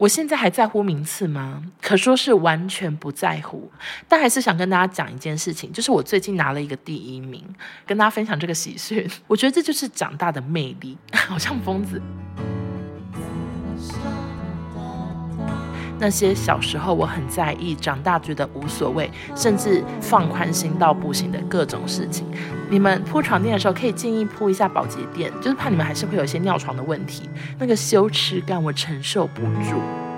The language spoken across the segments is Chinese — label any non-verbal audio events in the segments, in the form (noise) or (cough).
我现在还在乎名次吗？可说是完全不在乎，但还是想跟大家讲一件事情，就是我最近拿了一个第一名，跟大家分享这个喜讯。我觉得这就是长大的魅力，(laughs) 好像疯子。那些小时候我很在意，长大觉得无所谓，甚至放宽心到不行的各种事情，你们铺床垫的时候可以建议铺一下保洁垫，就是怕你们还是会有一些尿床的问题。那个羞耻感我承受不住。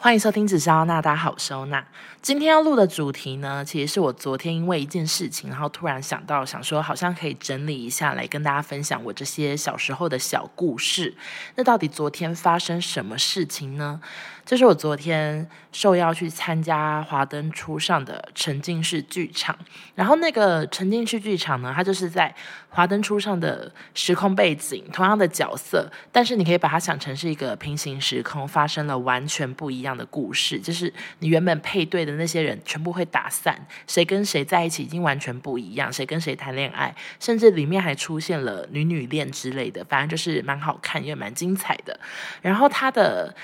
欢迎收听紫砂娜大好收纳。今天要录的主题呢，其实是我昨天因为一件事情，然后突然想到，想说好像可以整理一下来跟大家分享我这些小时候的小故事。那到底昨天发生什么事情呢？就是我昨天受邀去参加华灯初上的沉浸式剧场，然后那个沉浸式剧场呢，它就是在华灯初上的时空背景，同样的角色，但是你可以把它想成是一个平行时空，发生了完全不一样的故事。就是你原本配对的那些人全部会打散，谁跟谁在一起已经完全不一样，谁跟谁谈恋爱，甚至里面还出现了女女恋之类的，反正就是蛮好看也蛮精彩的。然后它的。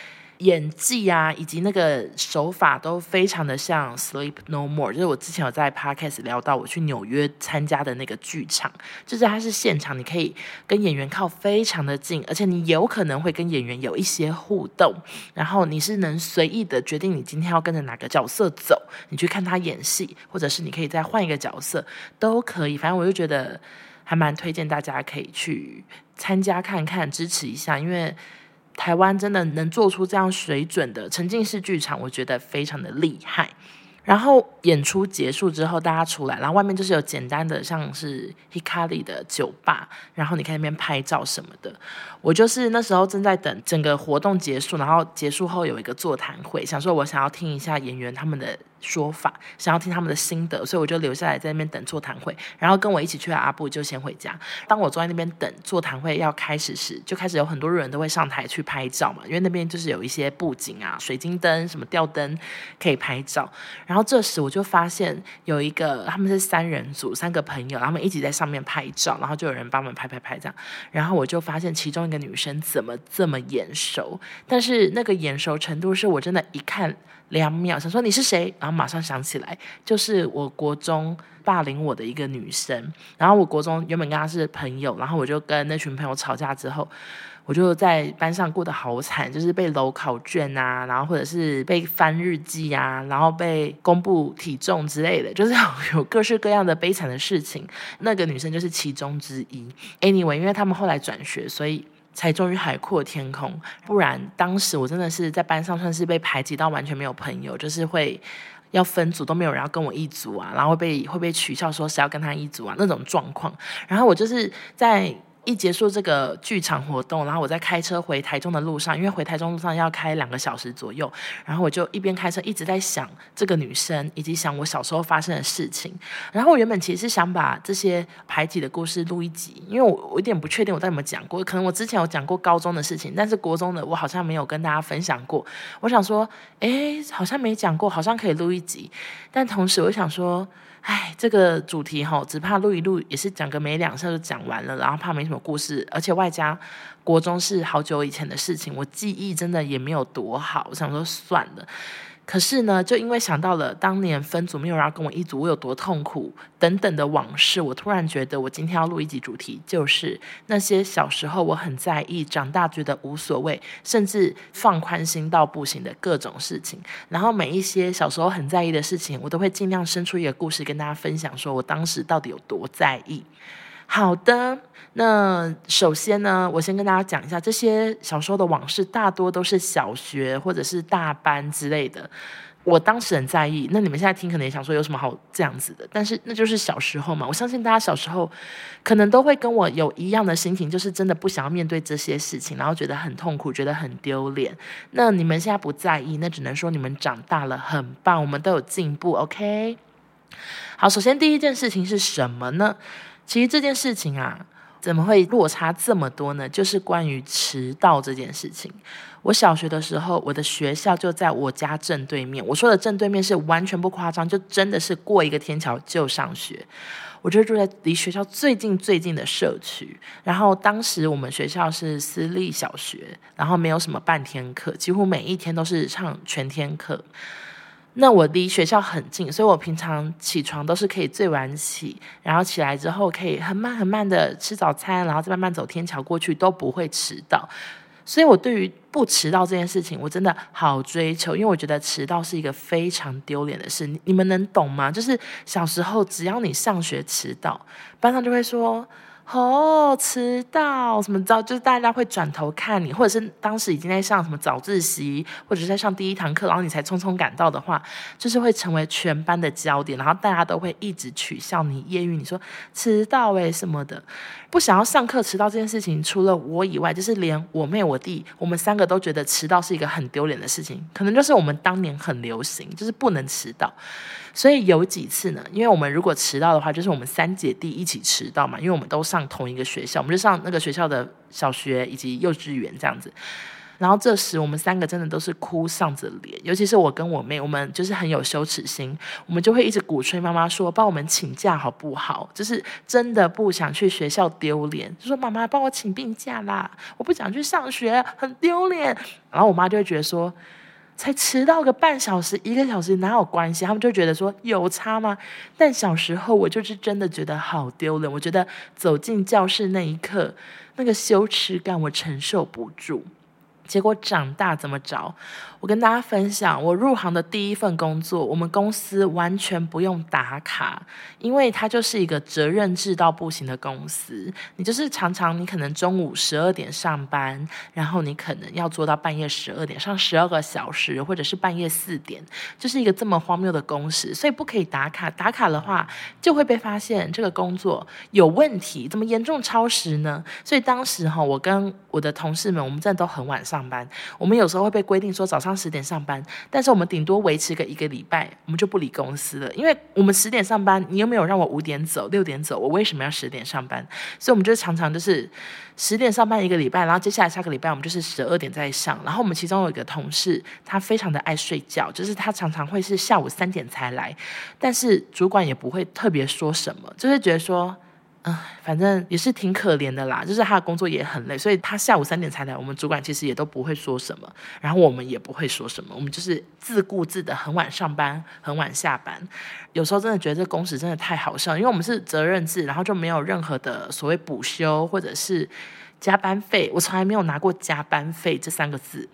演技啊，以及那个手法都非常的像《Sleep No More》，就是我之前有在 Podcast 聊到我去纽约参加的那个剧场，就是它是现场，你可以跟演员靠非常的近，而且你有可能会跟演员有一些互动，然后你是能随意的决定你今天要跟着哪个角色走，你去看他演戏，或者是你可以再换一个角色都可以，反正我就觉得还蛮推荐大家可以去参加看看，支持一下，因为。台湾真的能做出这样水准的沉浸式剧场，我觉得非常的厉害。然后演出结束之后，大家出来，然后外面就是有简单的像是 Hikari 的酒吧，然后你看那边拍照什么的。我就是那时候正在等整个活动结束，然后结束后有一个座谈会，想说我想要听一下演员他们的。说法，想要听他们的心得，所以我就留下来在那边等座谈会。然后跟我一起去的阿布就先回家。当我坐在那边等座谈会要开始时，就开始有很多人都会上台去拍照嘛，因为那边就是有一些布景啊、水晶灯、什么吊灯可以拍照。然后这时我就发现有一个他们是三人组，三个朋友，他们一起在上面拍照，然后就有人帮我们拍拍拍这样。然后我就发现其中一个女生怎么这么眼熟，但是那个眼熟程度是我真的一看。两秒，想说你是谁，然后马上想起来，就是我国中霸凌我的一个女生。然后我国中原本跟她是朋友，然后我就跟那群朋友吵架之后，我就在班上过得好惨，就是被楼考卷啊，然后或者是被翻日记啊，然后被公布体重之类的，就是有各式各样的悲惨的事情。那个女生就是其中之一。Anyway，因为他们后来转学，所以。才终于海阔天空，不然当时我真的是在班上算是被排挤到完全没有朋友，就是会要分组都没有人要跟我一组啊，然后被会被取笑说是要跟他一组啊那种状况，然后我就是在。一结束这个剧场活动，然后我在开车回台中的路上，因为回台中路上要开两个小时左右，然后我就一边开车一直在想这个女生，以及想我小时候发生的事情。然后我原本其实是想把这些排挤的故事录一集，因为我我有点不确定我在有没有讲过，可能我之前有讲过高中的事情，但是国中的我好像没有跟大家分享过。我想说，哎，好像没讲过，好像可以录一集，但同时我想说。哎，这个主题哈，只怕录一录也是讲个没两下就讲完了，然后怕没什么故事，而且外加国中是好久以前的事情，我记忆真的也没有多好，我想说算了。可是呢，就因为想到了当年分组没有人要跟我一组，我有多痛苦等等的往事，我突然觉得我今天要录一集主题，就是那些小时候我很在意，长大觉得无所谓，甚至放宽心到不行的各种事情。然后每一些小时候很在意的事情，我都会尽量生出一个故事跟大家分享，说我当时到底有多在意。好的，那首先呢，我先跟大家讲一下，这些小时候的往事大多都是小学或者是大班之类的。我当时很在意，那你们现在听可能也想说有什么好这样子的，但是那就是小时候嘛。我相信大家小时候可能都会跟我有一样的心情，就是真的不想要面对这些事情，然后觉得很痛苦，觉得很丢脸。那你们现在不在意，那只能说你们长大了，很棒，我们都有进步。OK，好，首先第一件事情是什么呢？其实这件事情啊，怎么会落差这么多呢？就是关于迟到这件事情。我小学的时候，我的学校就在我家正对面。我说的正对面是完全不夸张，就真的是过一个天桥就上学。我就住在离学校最近最近的社区。然后当时我们学校是私立小学，然后没有什么半天课，几乎每一天都是上全天课。那我离学校很近，所以我平常起床都是可以最晚起，然后起来之后可以很慢很慢的吃早餐，然后再慢慢走天桥过去，都不会迟到。所以，我对于不迟到这件事情，我真的好追求，因为我觉得迟到是一个非常丢脸的事。你们能懂吗？就是小时候，只要你上学迟到，班上就会说。哦，迟到什么？知道就是大家会转头看你，或者是当时已经在上什么早自习，或者是在上第一堂课，然后你才匆匆赶到的话，就是会成为全班的焦点，然后大家都会一直取笑你、揶揄你说迟到诶什么的。不想要上课迟到这件事情，除了我以外，就是连我妹、我弟，我们三个都觉得迟到是一个很丢脸的事情。可能就是我们当年很流行，就是不能迟到。所以有几次呢，因为我们如果迟到的话，就是我们三姐弟一起迟到嘛，因为我们都上同一个学校，我们就上那个学校的小学以及幼稚园这样子。然后这时我们三个真的都是哭丧着脸，尤其是我跟我妹，我们就是很有羞耻心，我们就会一直鼓吹妈妈说帮我们请假好不好？就是真的不想去学校丢脸，就说妈妈帮我请病假啦，我不想去上学，很丢脸。然后我妈就会觉得说。才迟到个半小时、一个小时哪有关系？他们就觉得说有差吗？但小时候我就是真的觉得好丢人，我觉得走进教室那一刻，那个羞耻感我承受不住。结果长大怎么着？我跟大家分享，我入行的第一份工作，我们公司完全不用打卡，因为它就是一个责任制到不行的公司。你就是常常你可能中午十二点上班，然后你可能要做到半夜十二点，上十二个小时，或者是半夜四点，就是一个这么荒谬的工时，所以不可以打卡。打卡的话，就会被发现这个工作有问题，怎么严重超时呢？所以当时哈，我跟我的同事们，我们真的都很晚上。上班，我们有时候会被规定说早上十点上班，但是我们顶多维持个一个礼拜，我们就不理公司了，因为我们十点上班，你又没有让我五点走、六点走，我为什么要十点上班？所以我们就常常就是十点上班一个礼拜，然后接下来下个礼拜我们就是十二点再上。然后我们其中有一个同事，他非常的爱睡觉，就是他常常会是下午三点才来，但是主管也不会特别说什么，就是觉得说。嗯，反正也是挺可怜的啦，就是他的工作也很累，所以他下午三点才来。我们主管其实也都不会说什么，然后我们也不会说什么，我们就是自顾自的，很晚上班，很晚下班。有时候真的觉得这工时真的太好笑，因为我们是责任制，然后就没有任何的所谓补休或者是加班费，我从来没有拿过加班费这三个字，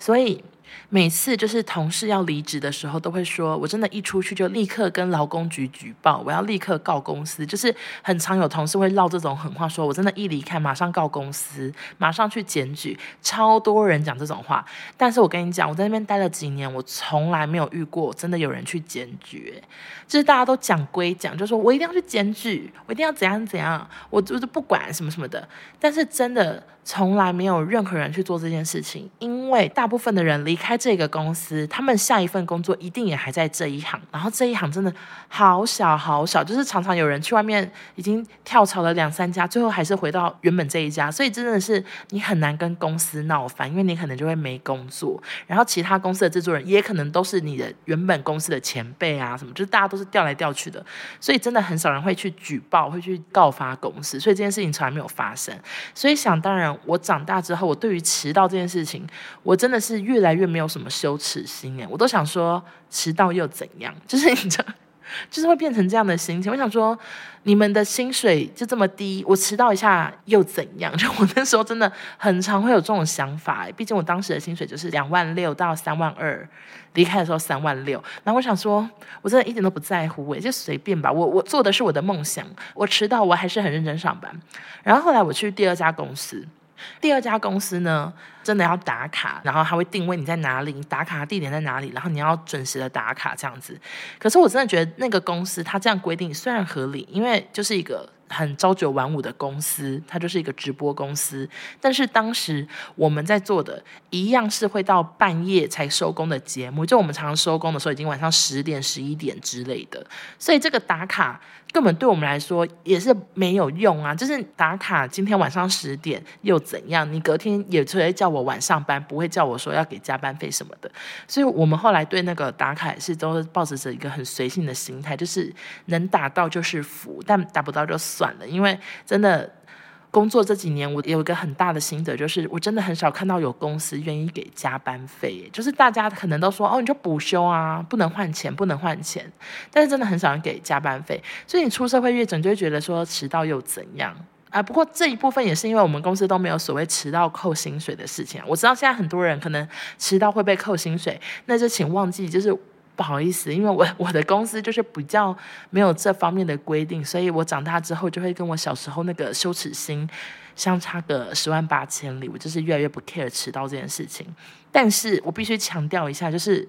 所以。每次就是同事要离职的时候，都会说：“我真的，一出去就立刻跟劳工局举报，我要立刻告公司。”就是很常有同事会唠这种狠话，说：“我真的，一离开马上告公司，马上去检举。”超多人讲这种话，但是我跟你讲，我在那边待了几年，我从来没有遇过真的有人去检举。就是大家都讲归讲，就说我一定要去检举，我一定要怎样怎样，我就是不管什么什么的。但是真的。从来没有任何人去做这件事情，因为大部分的人离开这个公司，他们下一份工作一定也还在这一行，然后这一行真的好小好小，就是常常有人去外面已经跳槽了两三家，最后还是回到原本这一家，所以真的是你很难跟公司闹翻，因为你可能就会没工作，然后其他公司的制作人也可能都是你的原本公司的前辈啊，什么就是大家都是调来调去的，所以真的很少人会去举报，会去告发公司，所以这件事情从来没有发生，所以想当然。我长大之后，我对于迟到这件事情，我真的是越来越没有什么羞耻心哎，我都想说迟到又怎样？就是你知道，就是会变成这样的心情。我想说，你们的薪水就这么低，我迟到一下又怎样？就 (laughs) 我那时候真的很常会有这种想法哎，毕竟我当时的薪水就是两万六到三万二，离开的时候三万六。然后我想说，我真的一点都不在乎哎，就随便吧。我我做的是我的梦想，我迟到我还是很认真上班。然后后来我去第二家公司。第二家公司呢，真的要打卡，然后他会定位你在哪里，你打卡的地点在哪里，然后你要准时的打卡这样子。可是我真的觉得那个公司他这样规定虽然合理，因为就是一个很朝九晚五的公司，它就是一个直播公司。但是当时我们在做的一样是会到半夜才收工的节目，就我们常常收工的时候已经晚上十点、十一点之类的，所以这个打卡。根本对我们来说也是没有用啊。就是打卡今天晚上十点又怎样？你隔天也只会叫我晚上班，不会叫我说要给加班费什么的。所以我们后来对那个打卡也是都抱着着一个很随性的心态，就是能打到就是福，但打不到就算了，因为真的。工作这几年，我有一个很大的心得，就是我真的很少看到有公司愿意给加班费。就是大家可能都说，哦，你就补休啊，不能换钱，不能换钱。但是真的很少人给加班费，所以你出社会越久，就会觉得说迟到又怎样啊？不过这一部分也是因为我们公司都没有所谓迟到扣薪水的事情。我知道现在很多人可能迟到会被扣薪水，那就请忘记，就是。不好意思，因为我 (laughs) 我的公司就是比较没有这方面的规定，所以我长大之后就会跟我小时候那个羞耻心相差个十万八千里，我就是越来越不 care 迟到这件事情。但是我必须强调一下，就是。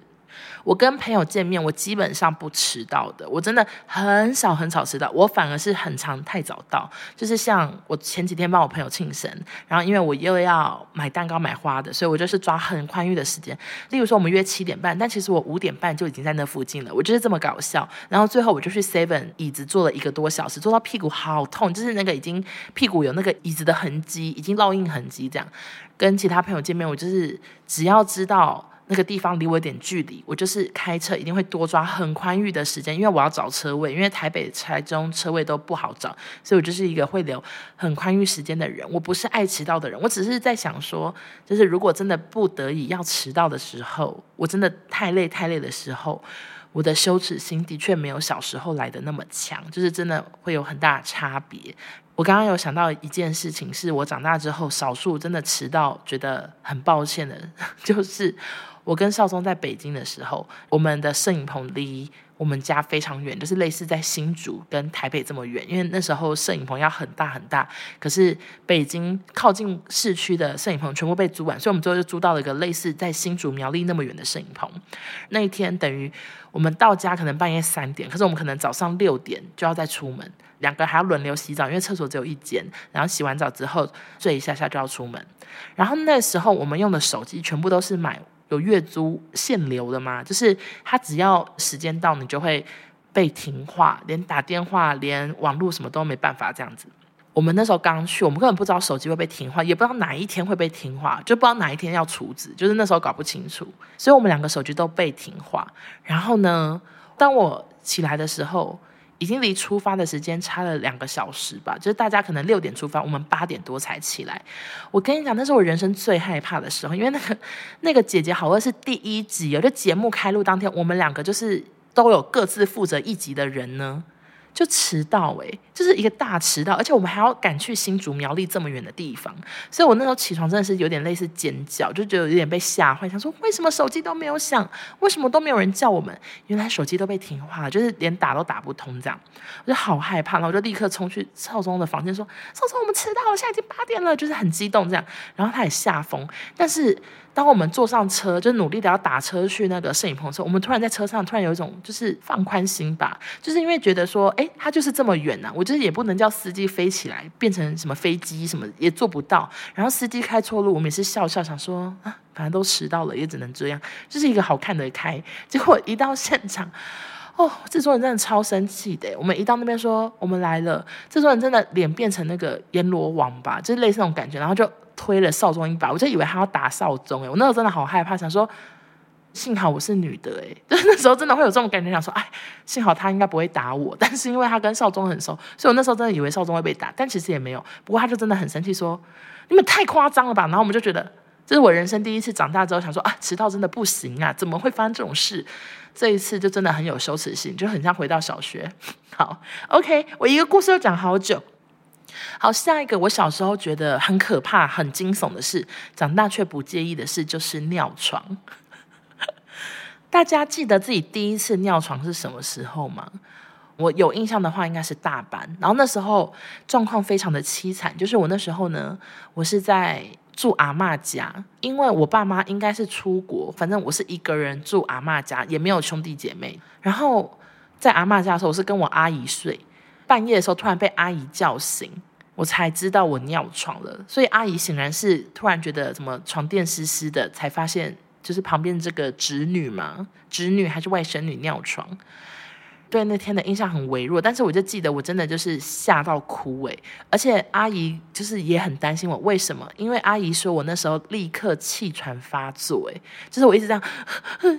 我跟朋友见面，我基本上不迟到的。我真的很少很少迟到，我反而是很常太早到。就是像我前几天帮我朋友庆生，然后因为我又要买蛋糕买花的，所以我就是抓很宽裕的时间。例如说我们约七点半，但其实我五点半就已经在那附近了。我就是这么搞笑。然后最后我就去 Seven 椅子坐了一个多小时，坐到屁股好痛，就是那个已经屁股有那个椅子的痕迹，已经烙印痕迹这样。跟其他朋友见面，我就是只要知道。那个地方离我有点距离，我就是开车一定会多抓很宽裕的时间，因为我要找车位，因为台北、台中车位都不好找，所以我就是一个会留很宽裕时间的人。我不是爱迟到的人，我只是在想说，就是如果真的不得已要迟到的时候，我真的太累太累的时候，我的羞耻心的确没有小时候来的那么强，就是真的会有很大的差别。我刚刚有想到一件事情，是我长大之后少数真的迟到觉得很抱歉的，就是。我跟少宗在北京的时候，我们的摄影棚离我们家非常远，就是类似在新竹跟台北这么远。因为那时候摄影棚要很大很大，可是北京靠近市区的摄影棚全部被租完，所以我们最后就租到了一个类似在新竹苗栗那么远的摄影棚。那一天等于我们到家可能半夜三点，可是我们可能早上六点就要再出门，两个还要轮流洗澡，因为厕所只有一间。然后洗完澡之后睡一下下就要出门。然后那时候我们用的手机全部都是买。有月租限流的吗？就是他只要时间到，你就会被停话，连打电话、连网络什么都没办法这样子。我们那时候刚去，我们根本不知道手机会被停话，也不知道哪一天会被停话，就不知道哪一天要处置，就是那时候搞不清楚，所以我们两个手机都被停话。然后呢，当我起来的时候，已经离出发的时间差了两个小时吧，就是大家可能六点出发，我们八点多才起来。我跟你讲，那是我人生最害怕的时候，因为那个 (laughs) 那个姐姐好像是第一集，有就节目开录当天，我们两个就是都有各自负责一集的人呢。就迟到诶、就是一个大迟到，而且我们还要赶去新竹苗栗这么远的地方，所以我那时候起床真的是有点类似尖叫，就觉得有点被吓坏，想说为什么手机都没有响，为什么都没有人叫我们？原来手机都被停话了，就是连打都打不通这样，我就好害怕，然后我就立刻冲去少宗的房间说：“少宗，我们迟到了，现在已经八点了。”就是很激动这样，然后他也吓疯，但是。当我们坐上车，就努力的要打车去那个摄影棚的时候，我们突然在车上突然有一种就是放宽心吧，就是因为觉得说，哎，他就是这么远呐、啊，我就是也不能叫司机飞起来变成什么飞机什么也做不到。然后司机开错路，我们也是笑笑想说啊，反正都迟到了，也只能这样，就是一个好看的开。(laughs) 结果一到现场，哦，制作人真的超生气的。我们一到那边说我们来了，制作人真的脸变成那个阎罗王吧，就是类似那种感觉，然后就。推了少宗一把，我就以为他要打少宗诶，我那时候真的好害怕，想说幸好我是女的诶，就是 (laughs) 那时候真的会有这种感觉，想说哎，幸好他应该不会打我，(laughs) 但是因为他跟少宗很熟，所以我那时候真的以为少宗会被打，但其实也没有。不过他就真的很生气，说你们太夸张了吧。然后我们就觉得这是我人生第一次长大之后想说啊，迟到真的不行啊，怎么会发生这种事？这一次就真的很有羞耻心，就很像回到小学。(laughs) 好，OK，我一个故事又讲好久。好，下一个我小时候觉得很可怕、很惊悚的事，长大却不介意的事，就是尿床。大家记得自己第一次尿床是什么时候吗？我有印象的话，应该是大班。然后那时候状况非常的凄惨，就是我那时候呢，我是在住阿嬷家，因为我爸妈应该是出国，反正我是一个人住阿嬷家，也没有兄弟姐妹。然后在阿嬷家的时候，我是跟我阿姨睡。半夜的时候，突然被阿姨叫醒，我才知道我尿床了。所以阿姨显然是突然觉得怎么床垫湿湿的，才发现就是旁边这个侄女嘛，侄女还是外甥女尿床。对那天的印象很微弱，但是我就记得我真的就是吓到哭诶，而且阿姨就是也很担心我，为什么？因为阿姨说我那时候立刻气喘发作，诶，就是我一直这样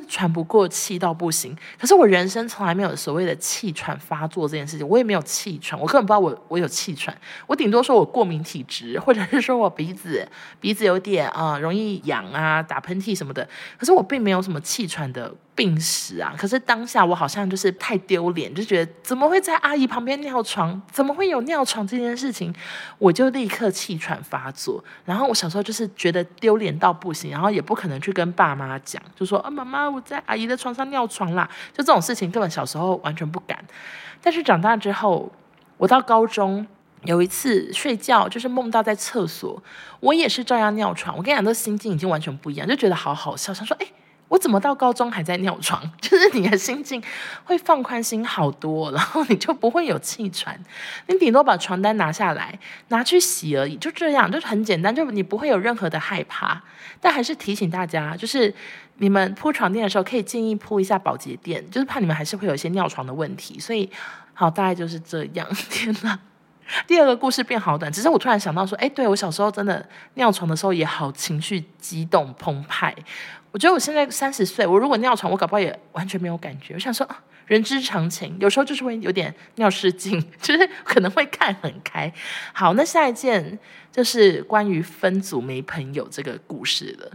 喘不过气到不行。可是我人生从来没有所谓的气喘发作这件事情，我也没有气喘，我根本不知道我我有气喘，我顶多说我过敏体质，或者是说我鼻子鼻子有点啊、容易痒啊，打喷嚏什么的。可是我并没有什么气喘的。病史啊！可是当下我好像就是太丢丢脸，就觉得怎么会在阿姨旁边尿床？怎么会有尿床这件事情？我就立刻气喘发作。然后我小时候就是觉得丢脸到不行，然后也不可能去跟爸妈讲，就说啊，妈妈，我在阿姨的床上尿床啦。就这种事情根本小时候完全不敢。但是长大之后，我到高中有一次睡觉，就是梦到在厕所，我也是照样尿床。我跟你讲，这心境已经完全不一样，就觉得好好笑，想说哎。我怎么到高中还在尿床？(laughs) 就是你的心境会放宽心好多，然后你就不会有气喘。(laughs) 你顶多把床单拿下来，拿去洗而已，就这样，就是很简单，就你不会有任何的害怕。但还是提醒大家，就是你们铺床垫的时候，可以建议铺一下保洁垫，就是怕你们还是会有一些尿床的问题。所以，好，大概就是这样。(laughs) 天哪！(laughs) 第二个故事变好短，只是我突然想到说，哎，对，我小时候真的尿床的时候也好情绪激动澎湃。我觉得我现在三十岁，我如果尿床，我搞不好也完全没有感觉。我想说，人之常情，有时候就是会有点尿失禁，(laughs) 就是可能会看很开。好，那下一件就是关于分组没朋友这个故事了。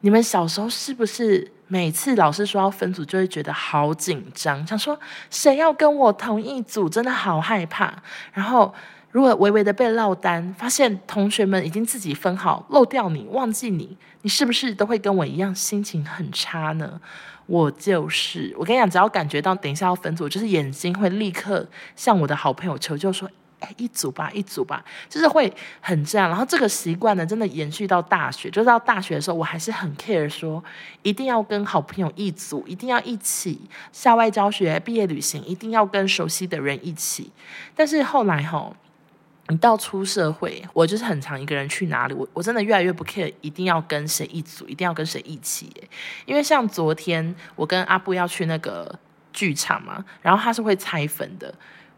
你们小时候是不是每次老师说要分组，就会觉得好紧张，想说谁要跟我同一组，真的好害怕。然后。如果微微的被落单，发现同学们已经自己分好，漏掉你，忘记你，你是不是都会跟我一样心情很差呢？我就是，我跟你讲，只要感觉到等一下要分组，就是眼睛会立刻向我的好朋友求救，说：“哎，一组吧，一组吧。”就是会很这样。然后这个习惯呢，真的延续到大学，就是到大学的时候，我还是很 care，说一定要跟好朋友一组，一定要一起校外教学、毕业旅行，一定要跟熟悉的人一起。但是后来吼。你到出社会，我就是很常一个人去哪里，我我真的越来越不 care，一定要跟谁一组，一定要跟谁一起。因为像昨天我跟阿布要去那个剧场嘛，然后他是会拆分的。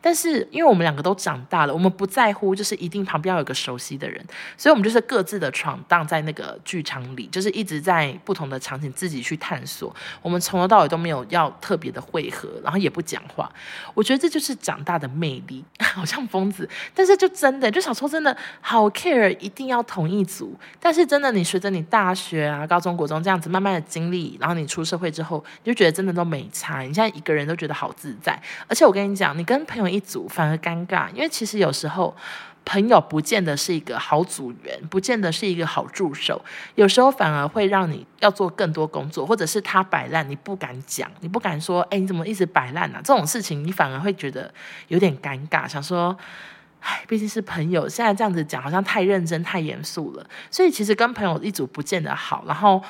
但是，因为我们两个都长大了，我们不在乎，就是一定旁边要有个熟悉的人，所以我们就是各自的闯荡在那个剧场里，就是一直在不同的场景自己去探索。我们从头到尾都没有要特别的会合，然后也不讲话。我觉得这就是长大的魅力，(laughs) 好像疯子，但是就真的，就小时候真的好 care，一定要同一组。但是真的，你随着你大学啊、高中、国中这样子慢慢的经历，然后你出社会之后，你就觉得真的都没差。你现在一个人都觉得好自在，而且我跟你讲，你跟朋友。一组反而尴尬，因为其实有时候朋友不见得是一个好组员，不见得是一个好助手，有时候反而会让你要做更多工作，或者是他摆烂，你不敢讲，你不敢说，哎，你怎么一直摆烂啊？这种事情你反而会觉得有点尴尬，想说，哎，毕竟是朋友，现在这样子讲好像太认真、太严肃了，所以其实跟朋友一组不见得好。然后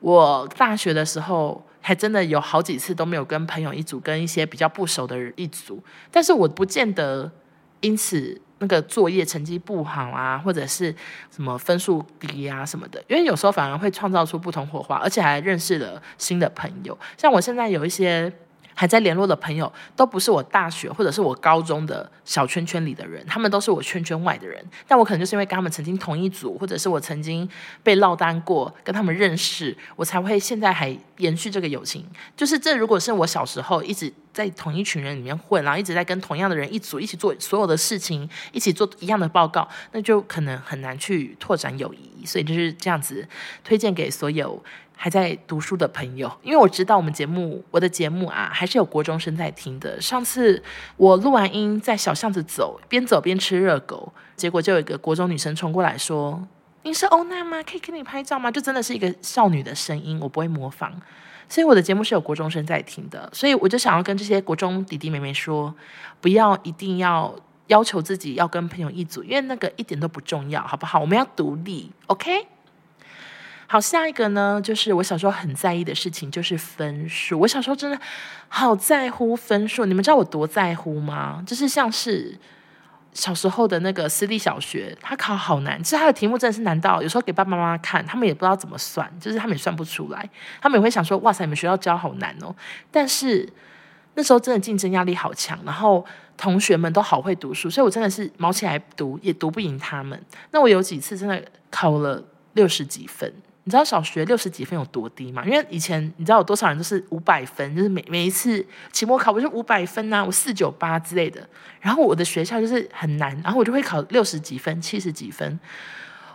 我大学的时候。还真的有好几次都没有跟朋友一组，跟一些比较不熟的人一组。但是我不见得因此那个作业成绩不好啊，或者是什么分数低啊什么的。因为有时候反而会创造出不同火花，而且还认识了新的朋友。像我现在有一些。还在联络的朋友都不是我大学或者是我高中的小圈圈里的人，他们都是我圈圈外的人。但我可能就是因为跟他们曾经同一组，或者是我曾经被落单过，跟他们认识，我才会现在还延续这个友情。就是这如果是我小时候一直在同一群人里面混，然后一直在跟同样的人一组，一起做所有的事情，一起做一样的报告，那就可能很难去拓展友谊。所以就是这样子，推荐给所有。还在读书的朋友，因为我知道我们节目，我的节目啊，还是有国中生在听的。上次我录完音，在小巷子走，边走边吃热狗，结果就有一个国中女生冲过来说：“你是欧娜吗？可以跟你拍照吗？”就真的是一个少女的声音，我不会模仿。所以我的节目是有国中生在听的，所以我就想要跟这些国中弟弟妹妹说，不要一定要要求自己要跟朋友一组，因为那个一点都不重要，好不好？我们要独立，OK？好，下一个呢，就是我小时候很在意的事情，就是分数。我小时候真的好在乎分数，你们知道我多在乎吗？就是像是小时候的那个私立小学，他考好难，其实他的题目真的是难到有时候给爸爸妈妈看，他们也不知道怎么算，就是他们也算不出来，他们也会想说：“哇塞，你们学校教好难哦。”但是那时候真的竞争压力好强，然后同学们都好会读书，所以我真的是卯起来读，也读不赢他们。那我有几次真的考了六十几分，你知道小学六十几分有多低吗？因为以前你知道有多少人都是五百分，就是每每一次期末考不是五百分啊，我四九八之类的。然后我的学校就是很难，然后我就会考六十几分、七十几分，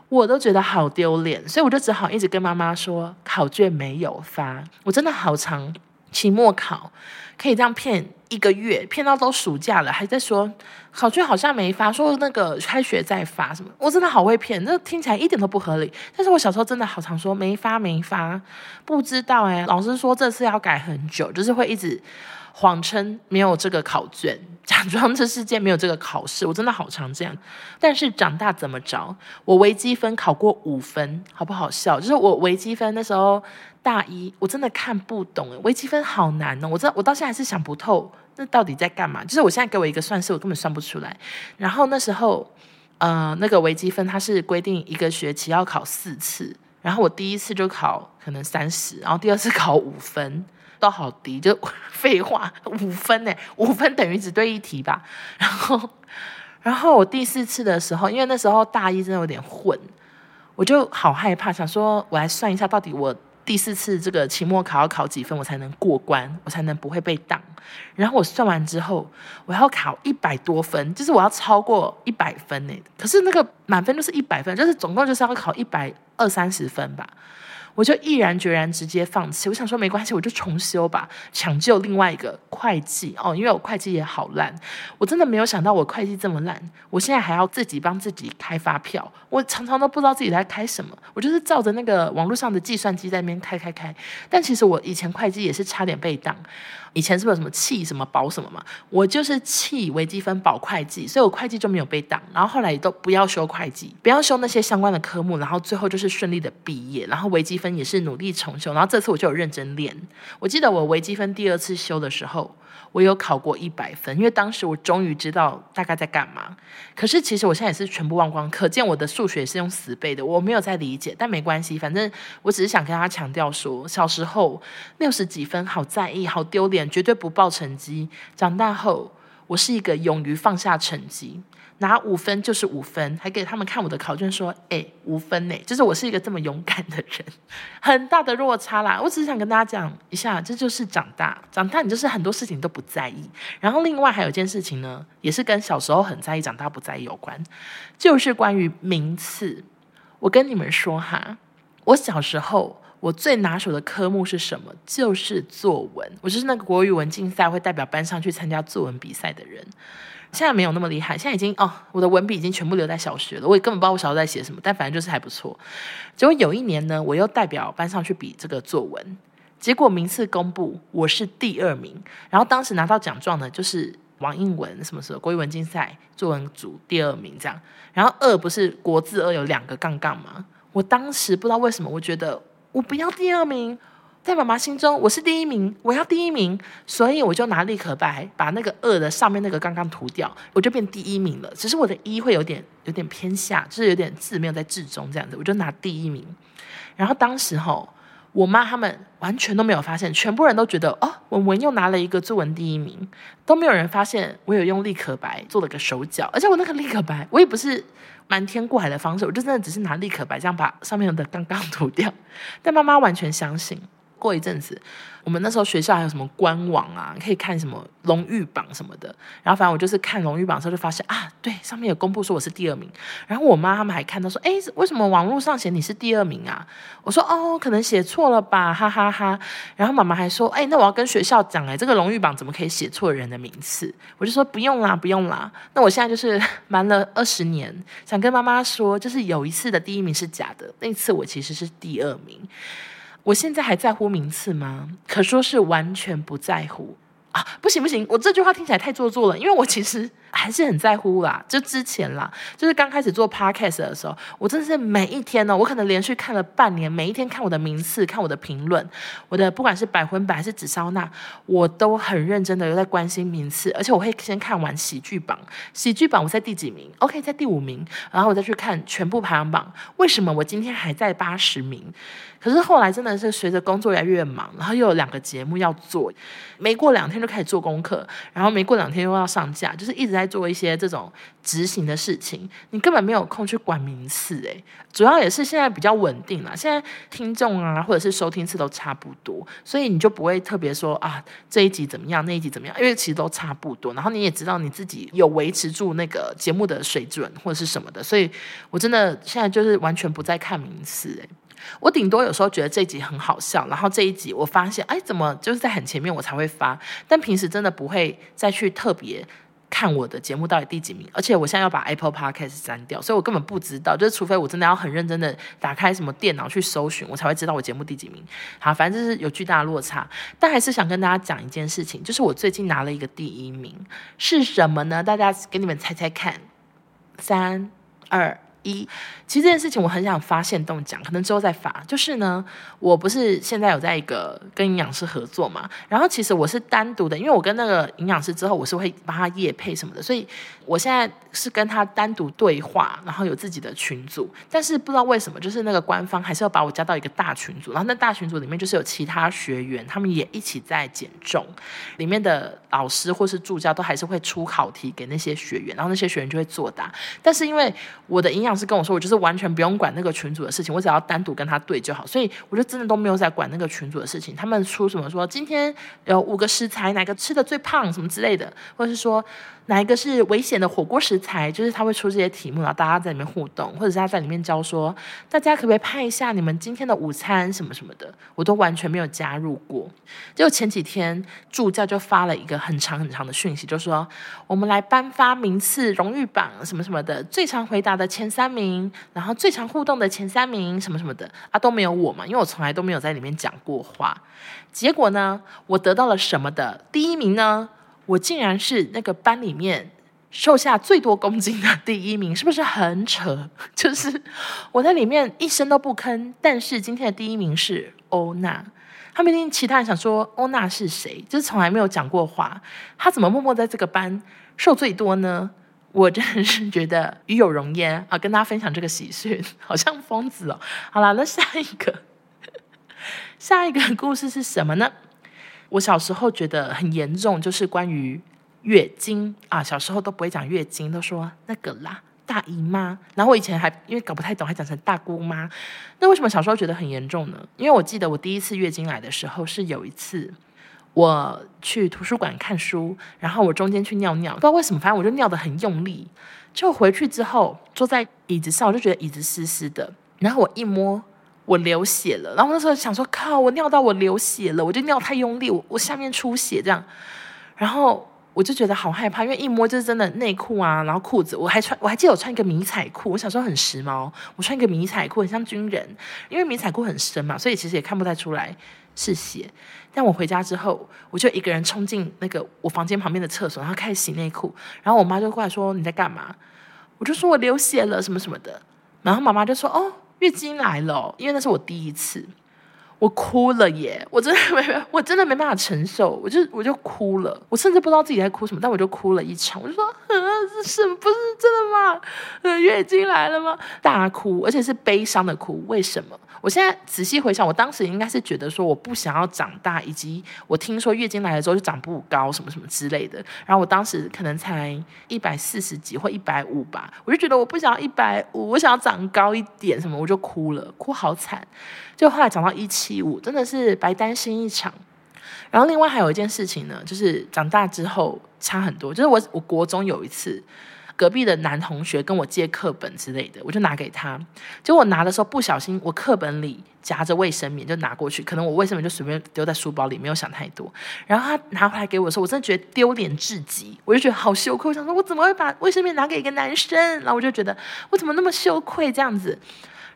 我都觉得好丢脸，所以我就只好一直跟妈妈说考卷没有发，我真的好长。期末考可以这样骗一个月，骗到都暑假了，还在说考卷好像没发，说那个开学再发什么，我真的好会骗，这听起来一点都不合理。但是我小时候真的好常说没发没发，不知道哎、老师说这次要改很久，就是会一直谎称没有这个考卷，(laughs) 假装这世界没有这个考试，我真的好常这样。但是长大怎么着，我微积分考过五分，好不好笑？就是我微积分那时候。大一我真的看不懂，微积分好难哦！我真我到现在还是想不透，那到底在干嘛？就是我现在给我一个算式，我根本算不出来。然后那时候，呃，那个微积分它是规定一个学期要考四次，然后我第一次就考可能三十，然后第二次考五分，都好低，(laughs) 就废话，五分呢，五分等于只对一题吧。(laughs) 然后，然后我第四次的时候，因为那时候大一真的有点混，我就好害怕，想说我来算一下到底我。第四次这个期末考要考几分，我才能过关，我才能不会被挡。然后我算完之后，我要考一百多分，就是我要超过一百分呢。可是那个满分就是一百分，就是总共就是要考一百二三十分吧。我就毅然决然直接放弃，我想说没关系，我就重修吧，抢救另外一个会计。哦，因为我会计也好烂，我真的没有想到我会计这么烂，我现在还要自己帮自己开发票，我常常都不知道自己在开什么，我就是照着那个网络上的计算机在那边开开开，但其实我以前会计也是差点被当。以前是不是有什么气什么保什么嘛？我就是气微积分保会计，所以我会计就没有被挡。然后后来也都不要修会计，不要修那些相关的科目，然后最后就是顺利的毕业。然后微积分也是努力重修，然后这次我就有认真练。我记得我微积分第二次修的时候。我有考过一百分，因为当时我终于知道大概在干嘛。可是其实我现在也是全部忘光，可见我的数学是用死背的，我没有在理解。但没关系，反正我只是想跟他强调说，小时候六十几分好在意，好丢脸，绝对不报成绩。长大后，我是一个勇于放下成绩。拿五分就是五分，还给他们看我的考卷，说：“哎，五分呢，就是我是一个这么勇敢的人，很大的落差啦。”我只是想跟大家讲一下，这就是长大。长大你就是很多事情都不在意。然后另外还有一件事情呢，也是跟小时候很在意，长大不在意有关，就是关于名次。我跟你们说哈，我小时候我最拿手的科目是什么？就是作文。我就是那个国语文竞赛会代表班上去参加作文比赛的人。现在没有那么厉害，现在已经哦，我的文笔已经全部留在小学了，我也根本不知道我小时候在写什么，但反正就是还不错。结果有一年呢，我又代表班上去比这个作文，结果名次公布，我是第二名。然后当时拿到奖状呢，就是王英文什么时候国语文竞赛作文组第二名这样。然后二不是国字二有两个杠杠吗？我当时不知道为什么，我觉得我不要第二名。在妈妈心中，我是第一名，我要第一名，所以我就拿立可白把那个二的上面那个刚刚涂掉，我就变第一名了。只是我的一会有点有点偏下，就是有点字没有在字中这样子，我就拿第一名。然后当时候我妈他们完全都没有发现，全部人都觉得哦，文文又拿了一个作文第一名，都没有人发现我有用立可白做了个手脚，而且我那个立可白我也不是瞒天过海的方式，我就真的只是拿立可白这样把上面的刚刚涂掉，但妈妈完全相信。过一阵子，我们那时候学校还有什么官网啊，可以看什么荣誉榜什么的。然后反正我就是看荣誉榜的时候，就发现啊，对，上面有公布说我是第二名。然后我妈他们还看到说，哎，为什么网络上写你是第二名啊？我说哦，可能写错了吧，哈哈哈。然后妈妈还说，哎，那我要跟学校讲，哎，这个荣誉榜怎么可以写错人的名次？我就说不用啦，不用啦。那我现在就是 (laughs) 瞒了二十年，想跟妈妈说，就是有一次的第一名是假的，那次我其实是第二名。我现在还在乎名次吗？可说是完全不在乎啊！不行不行，我这句话听起来太做作了，因为我其实。还是很在乎啦，就之前啦，就是刚开始做 podcast 的时候，我真的是每一天呢，我可能连续看了半年，每一天看我的名次，看我的评论，我的不管是百分百还是紫烧那，我都很认真的有在关心名次，而且我会先看完喜剧榜，喜剧榜我在第几名？OK，在第五名，然后我再去看全部排行榜，为什么我今天还在八十名？可是后来真的是随着工作越来越忙，然后又有两个节目要做，没过两天就开始做功课，然后没过两天又要上架，就是一直在做一些这种执行的事情，你根本没有空去管名次诶，主要也是现在比较稳定了，现在听众啊或者是收听次都差不多，所以你就不会特别说啊这一集怎么样，那一集怎么样，因为其实都差不多。然后你也知道你自己有维持住那个节目的水准或者是什么的，所以我真的现在就是完全不再看名次诶。我顶多有时候觉得这一集很好笑，然后这一集我发现，哎，怎么就是在很前面我才会发，但平时真的不会再去特别看我的节目到底第几名，而且我现在要把 Apple Podcast 删掉，所以我根本不知道，就是除非我真的要很认真的打开什么电脑去搜寻，我才会知道我节目第几名。好，反正就是有巨大的落差，但还是想跟大家讲一件事情，就是我最近拿了一个第一名，是什么呢？大家给你们猜猜看，三二。一，其实这件事情我很想发现动讲，可能之后再发。就是呢，我不是现在有在一个跟营养师合作嘛，然后其实我是单独的，因为我跟那个营养师之后，我是会帮他夜配什么的，所以我现在是跟他单独对话，然后有自己的群组。但是不知道为什么，就是那个官方还是要把我加到一个大群组，然后那大群组里面就是有其他学员，他们也一起在减重，里面的老师或是助教都还是会出考题给那些学员，然后那些学员就会作答。但是因为我的营养师跟我说，我就是完全不用管那个群组的事情，我只要单独跟他对就好。所以我就真的都没有在管那个群组的事情。他们出什么说今天有五个食材，哪个吃的最胖什么之类的，或者是说。哪一个是危险的火锅食材？就是他会出这些题目，然后大家在里面互动，或者是他在里面教说，大家可不可以拍一下你们今天的午餐什么什么的？我都完全没有加入过。就前几天助教就发了一个很长很长的讯息，就说我们来颁发名次荣誉榜什么什么的，最常回答的前三名，然后最常互动的前三名什么什么的啊，都没有我嘛，因为我从来都没有在里面讲过话。结果呢，我得到了什么的第一名呢？我竟然是那个班里面瘦下最多公斤的第一名，是不是很扯？(laughs) 就是我在里面一声都不吭，但是今天的第一名是欧娜。他们一定其他人想说欧娜是谁？就是从来没有讲过话，她怎么默默在这个班瘦最多呢？我真的是觉得与有荣焉啊！跟大家分享这个喜讯，好像疯子哦。好了，那下一个，(laughs) 下一个故事是什么呢？我小时候觉得很严重，就是关于月经啊，小时候都不会讲月经，都说那个啦，大姨妈。然后我以前还因为搞不太懂，还讲成大姑妈。那为什么小时候觉得很严重呢？因为我记得我第一次月经来的时候，是有一次我去图书馆看书，然后我中间去尿尿，不知道为什么，反正我就尿得很用力。就回去之后坐在椅子上，我就觉得椅子湿湿的，然后我一摸。我流血了，然后那时候想说，靠，我尿到我流血了，我就尿太用力，我我下面出血这样，然后我就觉得好害怕，因为一摸就是真的内裤啊，然后裤子，我还穿，我还记得我穿一个迷彩裤，我小时候很时髦，我穿一个迷彩裤很像军人，因为迷彩裤很深嘛，所以其实也看不太出来是血。但我回家之后，我就一个人冲进那个我房间旁边的厕所，然后开始洗内裤，然后我妈就过来说，你在干嘛？我就说我流血了什么什么的，然后妈妈就说哦。月经来了，因为那是我第一次，我哭了耶！我真的没，我真的没办法承受，我就我就哭了，我甚至不知道自己在哭什么，但我就哭了一场，我就说，呃，这是不是真的吗？呃，月经来了吗？大哭，而且是悲伤的哭，为什么？我现在仔细回想，我当时应该是觉得说我不想要长大，以及我听说月经来了之后就长不高，什么什么之类的。然后我当时可能才一百四十几或一百五吧，我就觉得我不想要一百五，我想要长高一点，什么我就哭了，哭好惨。就后来长到一七五，真的是白担心一场。然后另外还有一件事情呢，就是长大之后差很多，就是我我国中有一次。隔壁的男同学跟我借课本之类的，我就拿给他。结果我拿的时候不小心，我课本里夹着卫生棉，就拿过去。可能我卫生棉就随便丢在书包里，没有想太多。然后他拿回来给我的时候，我真的觉得丢脸至极，我就觉得好羞愧。我想说，我怎么会把卫生棉拿给一个男生？然后我就觉得我怎么那么羞愧这样子。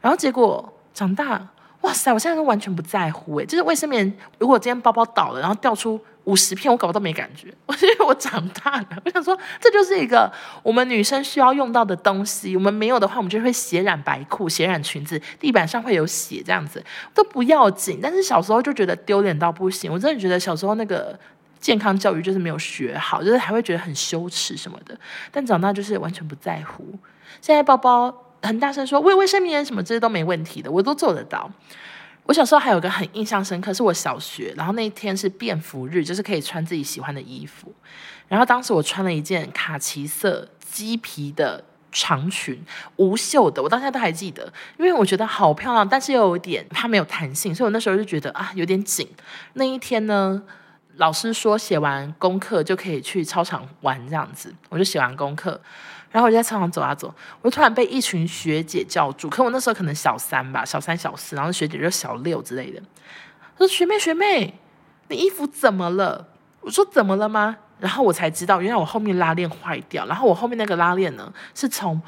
然后结果长大，哇塞，我现在都完全不在乎诶，就是卫生棉，如果今天包包倒了，然后掉出。五十片我搞不都没感觉，(laughs) 我因为我长大了，我想说这就是一个我们女生需要用到的东西，我们没有的话，我们就会血染白裤、血染裙子，地板上会有血这样子都不要紧。但是小时候就觉得丢脸到不行，我真的觉得小时候那个健康教育就是没有学好，就是还会觉得很羞耻什么的。但长大就是完全不在乎。现在包包很大声说喂卫生棉什么这些都没问题的，我都做得到。我小时候还有一个很印象深刻，是我小学，然后那一天是便服日，就是可以穿自己喜欢的衣服。然后当时我穿了一件卡其色鸡皮的长裙，无袖的，我到现在都还记得，因为我觉得好漂亮，但是又有点它没有弹性，所以我那时候就觉得啊有点紧。那一天呢，老师说写完功课就可以去操场玩这样子，我就写完功课。然后我就在操场走啊走，我就突然被一群学姐叫住。可我那时候可能小三吧，小三小四，然后学姐就小六之类的。她说：“学妹学妹，你衣服怎么了？”我说：“怎么了吗？”然后我才知道，原来我后面拉链坏掉。然后我后面那个拉链呢，是从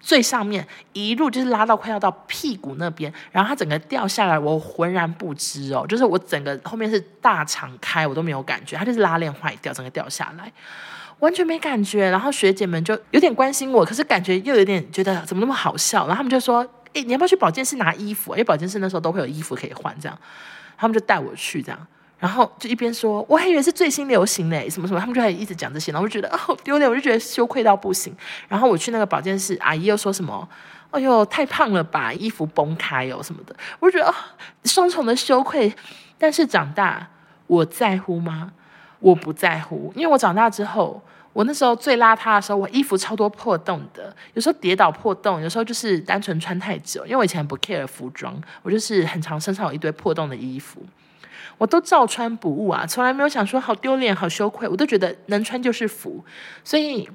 最上面一路就是拉到快要到屁股那边，然后它整个掉下来，我浑然不知哦。就是我整个后面是大敞开，我都没有感觉，它就是拉链坏掉，整个掉下来。完全没感觉，然后学姐们就有点关心我，可是感觉又有点觉得怎么那么好笑，然后他们就说：“诶，你要不要去保健室拿衣服？因为保健室那时候都会有衣服可以换，这样。”他们就带我去这样，然后就一边说：“我还以为是最新流行的，什么什么。”他们就还一直讲这些，然后我就觉得啊好丢脸，我就觉得羞愧到不行。然后我去那个保健室，阿姨又说什么：“哎呦，太胖了吧，衣服崩开哦什么的。”我就觉得哦双重的羞愧。但是长大，我在乎吗？我不在乎，因为我长大之后，我那时候最邋遢的时候，我衣服超多破洞的，有时候跌倒破洞，有时候就是单纯穿太久。因为我以前不 care 服装，我就是很常身上有一堆破洞的衣服，我都照穿不误啊，从来没有想说好丢脸、好羞愧，我都觉得能穿就是福。所以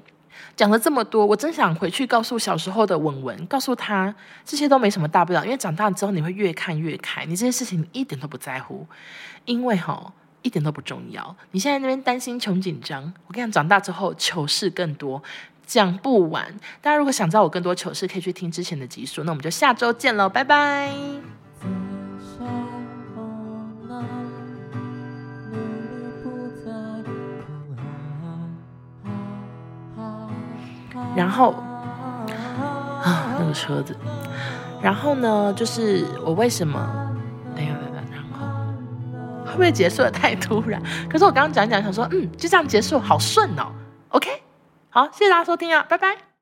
讲了这么多，我真想回去告诉小时候的文文，告诉他这些都没什么大不了，因为长大之后你会越看越开，你这些事情一点都不在乎，因为哈。一点都不重要。你现在那边担心穷紧张，我跟你讲，长大之后糗事更多，讲不完。大家如果想知道我更多糗事，可以去听之前的集数。那我们就下周见喽，拜拜。然后啊，那个车子，然后呢，就是我为什么？会不会结束的太突然？可是我刚刚讲讲，想说，嗯，就这样结束，好顺哦。OK，好，谢谢大家收听啊，拜拜。